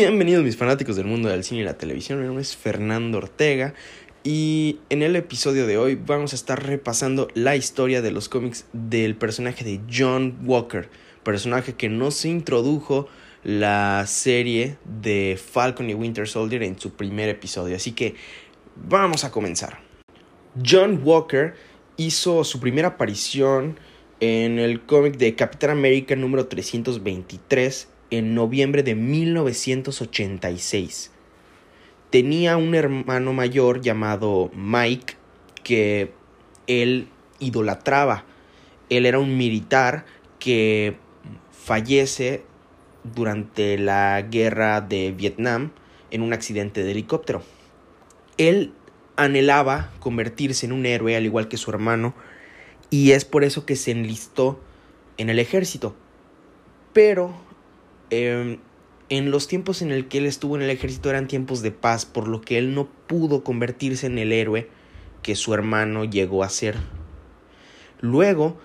Bienvenidos mis fanáticos del mundo del cine y la televisión, mi nombre es Fernando Ortega y en el episodio de hoy vamos a estar repasando la historia de los cómics del personaje de John Walker, personaje que no se introdujo la serie de Falcon y Winter Soldier en su primer episodio, así que vamos a comenzar. John Walker hizo su primera aparición en el cómic de Capitán América número 323 en noviembre de 1986. Tenía un hermano mayor llamado Mike que él idolatraba. Él era un militar que fallece durante la guerra de Vietnam en un accidente de helicóptero. Él anhelaba convertirse en un héroe al igual que su hermano y es por eso que se enlistó en el ejército. Pero Em, en los tiempos en el que él estuvo en el ejército eran tiempos de paz, por lo que él no pudo convertirse en el héroe que su hermano llegó a ser. Luego,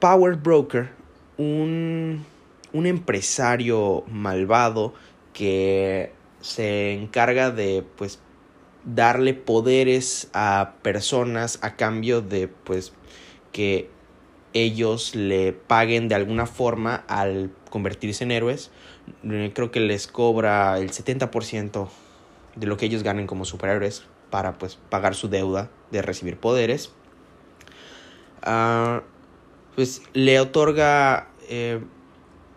Power Broker, un, un empresario malvado que se encarga de pues darle poderes a personas a cambio de pues que ellos le paguen de alguna forma al convertirse en héroes. Eh, creo que les cobra el 70% de lo que ellos ganen como superhéroes para pues pagar su deuda de recibir poderes. Ah, pues le otorga eh,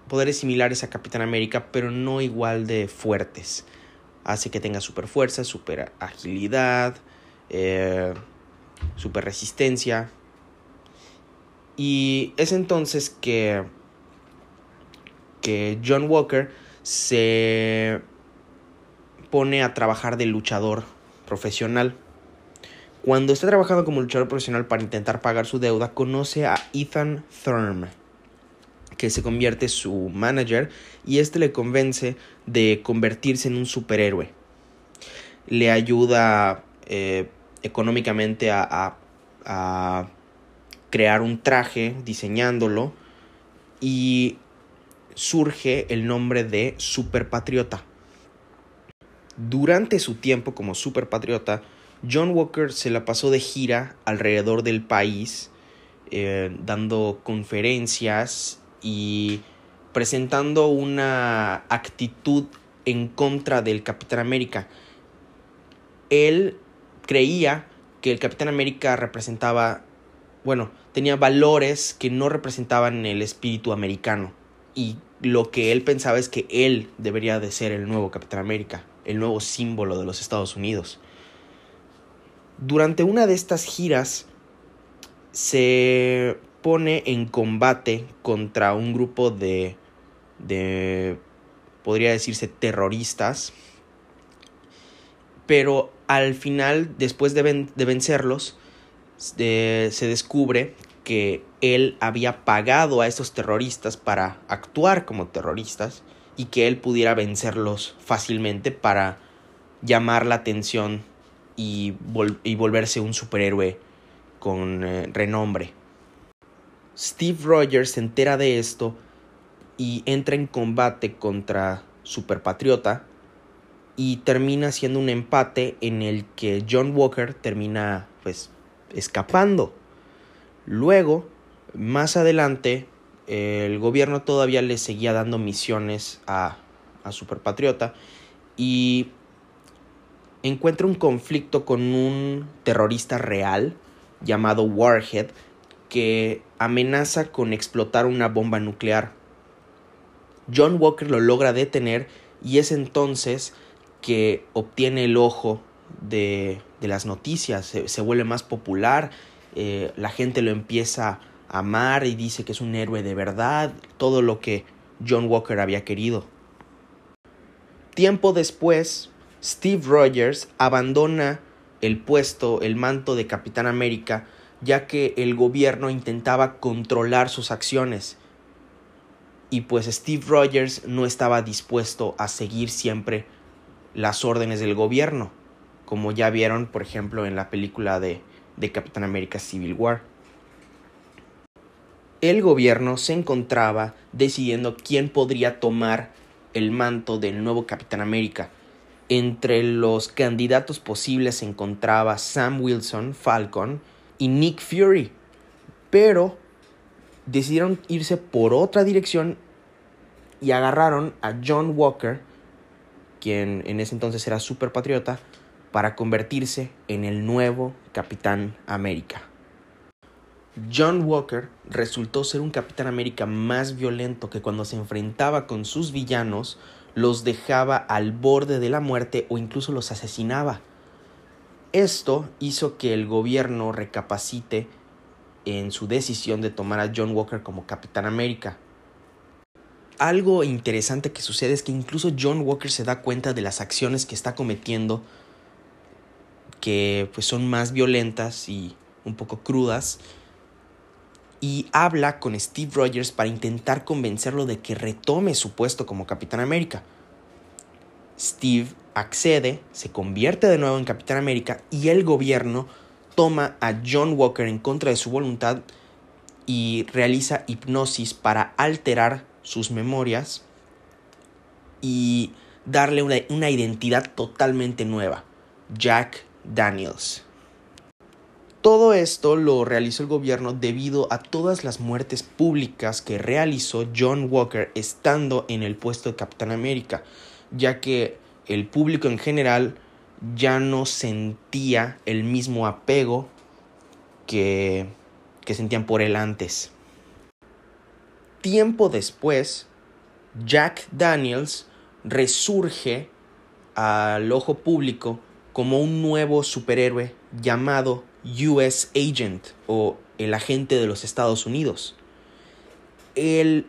poderes similares a Capitán América, pero no igual de fuertes. Hace que tenga super fuerza, super agilidad, eh, super resistencia, y es entonces que, que John Walker se pone a trabajar de luchador profesional. Cuando está trabajando como luchador profesional para intentar pagar su deuda, conoce a Ethan Thurm, que se convierte su manager y este le convence de convertirse en un superhéroe. Le ayuda eh, económicamente a, a crear un traje diseñándolo y surge el nombre de Superpatriota. Durante su tiempo como Superpatriota, John Walker se la pasó de gira alrededor del país, eh, dando conferencias y presentando una actitud en contra del Capitán América. Él creía que el Capitán América representaba bueno, tenía valores que no representaban el espíritu americano. Y lo que él pensaba es que él debería de ser el nuevo Capitán América, el nuevo símbolo de los Estados Unidos. Durante una de estas giras se pone en combate contra un grupo de, de podría decirse, terroristas. Pero al final, después de, vencerlos, se descubre que él había pagado a esos terroristas para actuar como terroristas y que él pudiera vencerlos fácilmente para llamar la atención y, volverse un superhéroe con eh, renombre. Steve Rogers se entera de esto y entra en combate contra Superpatriota y termina siendo un empate en el que John Walker termina pues escapando. Luego, más adelante, el gobierno todavía le seguía dando misiones a, a Superpatriota y encuentra un conflicto con un terrorista real llamado Warhead que amenaza con explotar una bomba nuclear. John Walker lo logra detener y es entonces que obtiene el ojo de, de las noticias, se, vuelve más popular, eh, la gente lo empieza a amar y dice que es un héroe de verdad, todo lo que John Walker había querido. Tiempo después, Steve Rogers abandona el puesto, el manto de Capitán América, ya que el gobierno intentaba controlar sus acciones. Y pues Steve Rogers no estaba dispuesto a seguir siempre las órdenes del gobierno como ya vieron, por ejemplo, en la película de, de Capitán América Civil War. El gobierno se encontraba decidiendo quién podría tomar el manto del nuevo Capitán América. Entre los candidatos posibles se encontraba Sam Wilson, Falcon, y Nick Fury. Pero decidieron irse por otra dirección y agarraron a John Walker, quien en ese entonces era super patriota, para convertirse en el nuevo Capitán América. John Walker resultó ser un Capitán América más violento que cuando se enfrentaba con sus villanos los dejaba al borde de la muerte o incluso los asesinaba. Esto hizo que el gobierno recapacite en su decisión de tomar a John Walker como Capitán América. Algo interesante que sucede es que incluso John Walker se da cuenta de las acciones que está cometiendo que pues son más violentas y un poco crudas y habla con Steve Rogers para intentar convencerlo de que retome su puesto como Capitán América. Steve accede, se convierte de nuevo en Capitán América y el gobierno toma a John Walker en contra de su voluntad y realiza hipnosis para alterar sus memorias y darle una, una identidad totalmente nueva, Jack Daniels. Todo esto lo realizó el gobierno debido a todas las muertes públicas que realizó John Walker estando en el puesto de Capitán América, ya que el público en general ya no sentía el mismo apego que, que sentían por él antes. Tiempo después, Jack Daniels resurge al ojo público como un nuevo superhéroe llamado US Agent o el agente de los Estados Unidos. Él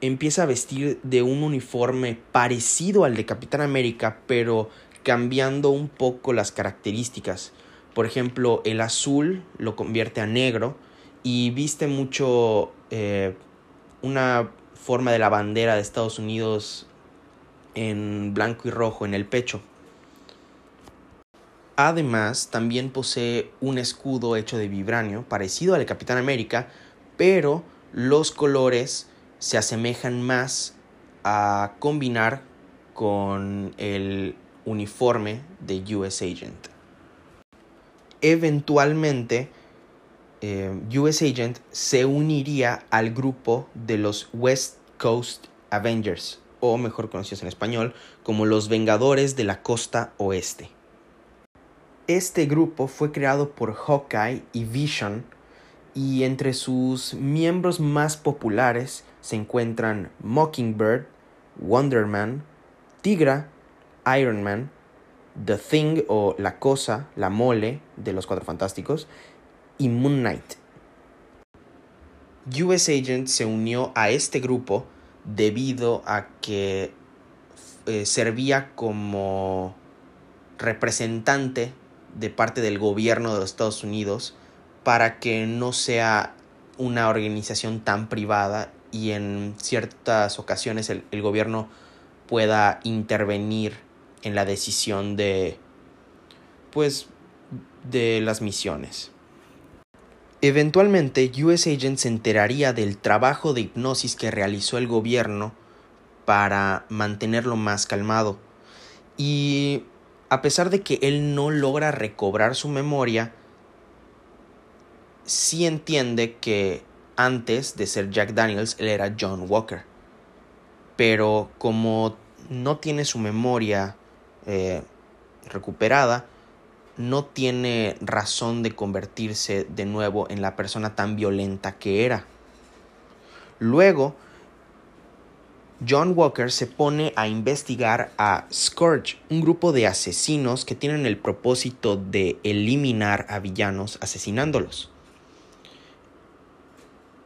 empieza a vestir de un uniforme parecido al de Capitán América, pero cambiando un poco las características. Por ejemplo, el azul lo convierte a negro y viste mucho eh, una forma de la bandera de Estados Unidos en blanco y rojo en el pecho. Además, también posee un escudo hecho de vibranio, parecido al de Capitán América, pero los colores se asemejan más a combinar con el uniforme de US Agent. Eventualmente, eh, US Agent se uniría al grupo de los West Coast Avengers, o mejor conocidos en español como los Vengadores de la Costa Oeste. Este grupo fue creado por Hawkeye y Vision y entre sus miembros más populares se encuentran Mockingbird, Wonder Man, Tigra, Iron Man, The Thing o La Cosa, La Mole de los Cuatro Fantásticos y Moon Knight. US Agent se unió a este grupo debido a que eh, servía como representante de parte del gobierno de los Estados Unidos para que no sea una organización tan privada y en ciertas ocasiones el, gobierno pueda intervenir en la decisión de pues de las misiones. Eventualmente, US Agent se enteraría del trabajo de hipnosis que realizó el gobierno para mantenerlo más calmado. Y a pesar de que él no logra recobrar su memoria, sí entiende que antes de ser Jack Daniels, él era John Walker. Pero como no tiene su memoria eh, recuperada, no tiene razón de convertirse de nuevo en la persona tan violenta que era. Luego, John Walker se pone a investigar a Scourge, un grupo de asesinos que tienen el propósito de eliminar a villanos asesinándolos.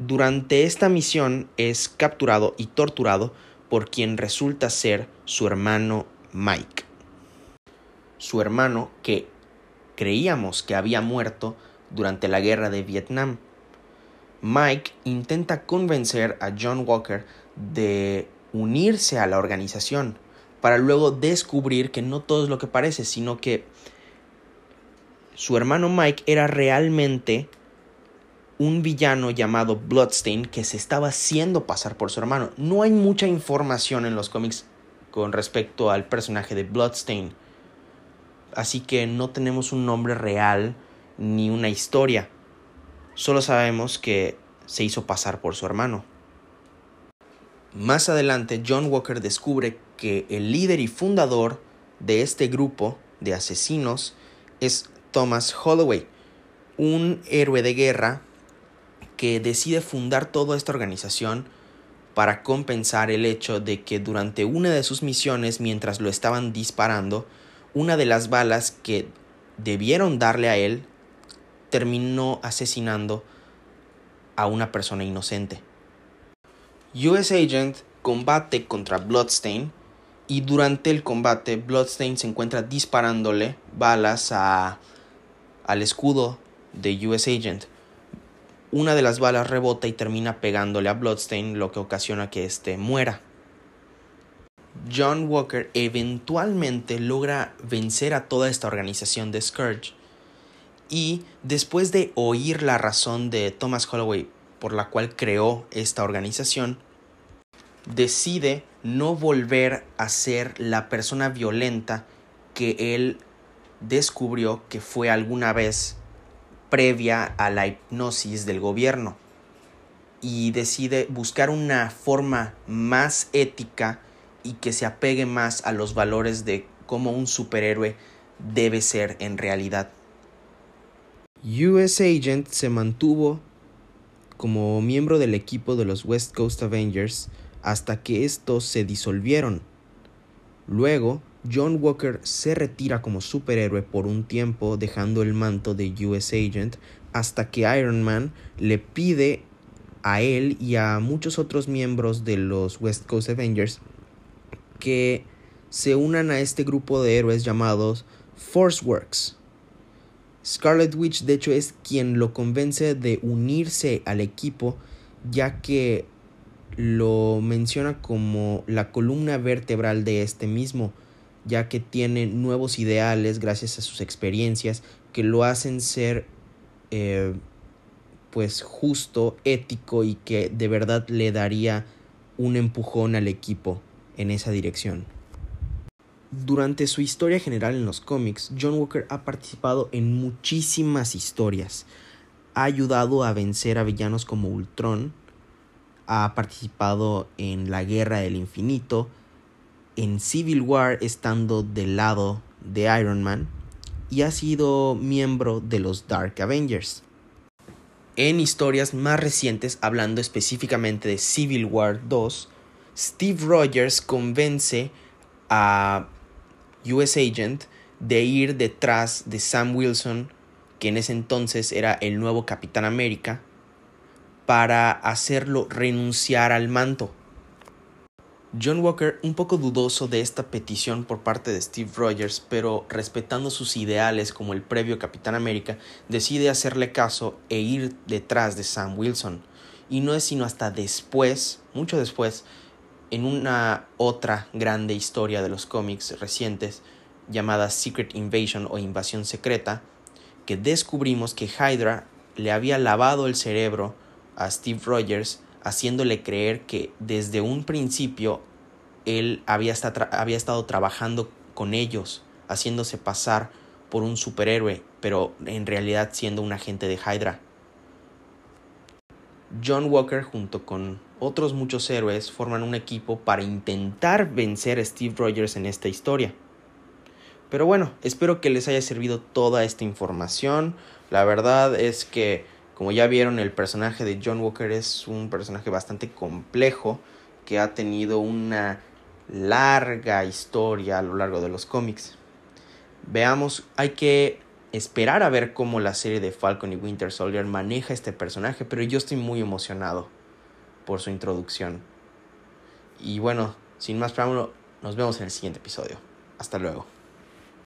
Durante esta misión es capturado y torturado por quien resulta ser su hermano Mike. Su hermano que creíamos que había muerto durante la guerra de Vietnam. Mike intenta convencer a John Walker de unirse a la organización para luego descubrir que no todo es lo que parece, sino que su hermano Mike era realmente un villano llamado Bloodstain que se estaba haciendo pasar por su hermano. No hay mucha información en los cómics con respecto al personaje de Bloodstain. Así que no tenemos un nombre real ni una historia. Solo sabemos que se hizo pasar por su hermano. Más adelante, John Walker descubre que el líder y fundador de este grupo de asesinos es Thomas Holloway, un héroe de guerra que decide fundar toda esta organización para compensar el hecho de que durante una de sus misiones, mientras lo estaban disparando, una de las balas que debieron darle a él terminó asesinando a una persona inocente. US Agent combate contra Bloodstain y durante el combate Bloodstain se encuentra disparándole balas a, al escudo de US Agent. Una de las balas rebota y termina pegándole a Bloodstain, lo que ocasiona que éste muera. John Walker eventualmente logra vencer a toda esta organización de Scourge. Y después de oír la razón de Thomas Holloway por la cual creó esta organización, decide no volver a ser la persona violenta que él descubrió que fue alguna vez previa a la hipnosis del gobierno y decide buscar una forma más ética y que se apegue más a los valores de cómo un superhéroe debe ser en realidad. US Agent se mantuvo como miembro del equipo de los West Coast Avengers hasta que estos se disolvieron. Luego, John Walker se retira como superhéroe por un tiempo dejando el manto de US Agent hasta que Iron Man le pide a él y a muchos otros miembros de los West Coast Avengers que se unan a este grupo de héroes llamados Force Works. Scarlet Witch de hecho es quien lo convence de unirse al equipo ya que lo menciona como la columna vertebral de este mismo, ya que tiene nuevos ideales gracias a sus experiencias que lo hacen ser eh, pues justo, ético y que de verdad le daría un empujón al equipo en esa dirección. Durante su historia general en los cómics, John Walker ha participado en muchísimas historias. Ha ayudado a vencer a villanos como Ultron, ha participado en la Guerra del Infinito, en Civil War estando del lado de Iron Man y ha sido miembro de los Dark Avengers. En historias más recientes, hablando específicamente de Civil War 2, Steve Rogers convence a US Agent de ir detrás de Sam Wilson, que en ese entonces era el nuevo Capitán América, para hacerlo renunciar al manto. John Walker, un poco dudoso de esta petición por parte de Steve Rogers, pero respetando sus ideales como el previo Capitán América, decide hacerle caso e ir detrás de Sam Wilson. Y no es sino hasta después, mucho después, en una otra grande historia de los cómics recientes llamada Secret Invasion o Invasión Secreta, que descubrimos que Hydra le había lavado el cerebro a Steve Rogers haciéndole creer que desde un principio él había, había estado trabajando con ellos, haciéndose pasar por un superhéroe, pero en realidad siendo un agente de Hydra. John Walker junto con otros muchos héroes forman un equipo para intentar vencer a Steve Rogers en esta historia. Pero bueno, espero que les haya servido toda esta información. La verdad es que como ya vieron, el personaje de John Walker es un personaje bastante complejo que ha tenido una larga historia a lo largo de los cómics. Veamos, hay que esperar a ver cómo la serie de Falcon y Winter Soldier maneja este personaje, pero yo estoy muy emocionado por su introducción. Y bueno, sin más preámbulo, nos vemos en el siguiente episodio. Hasta luego.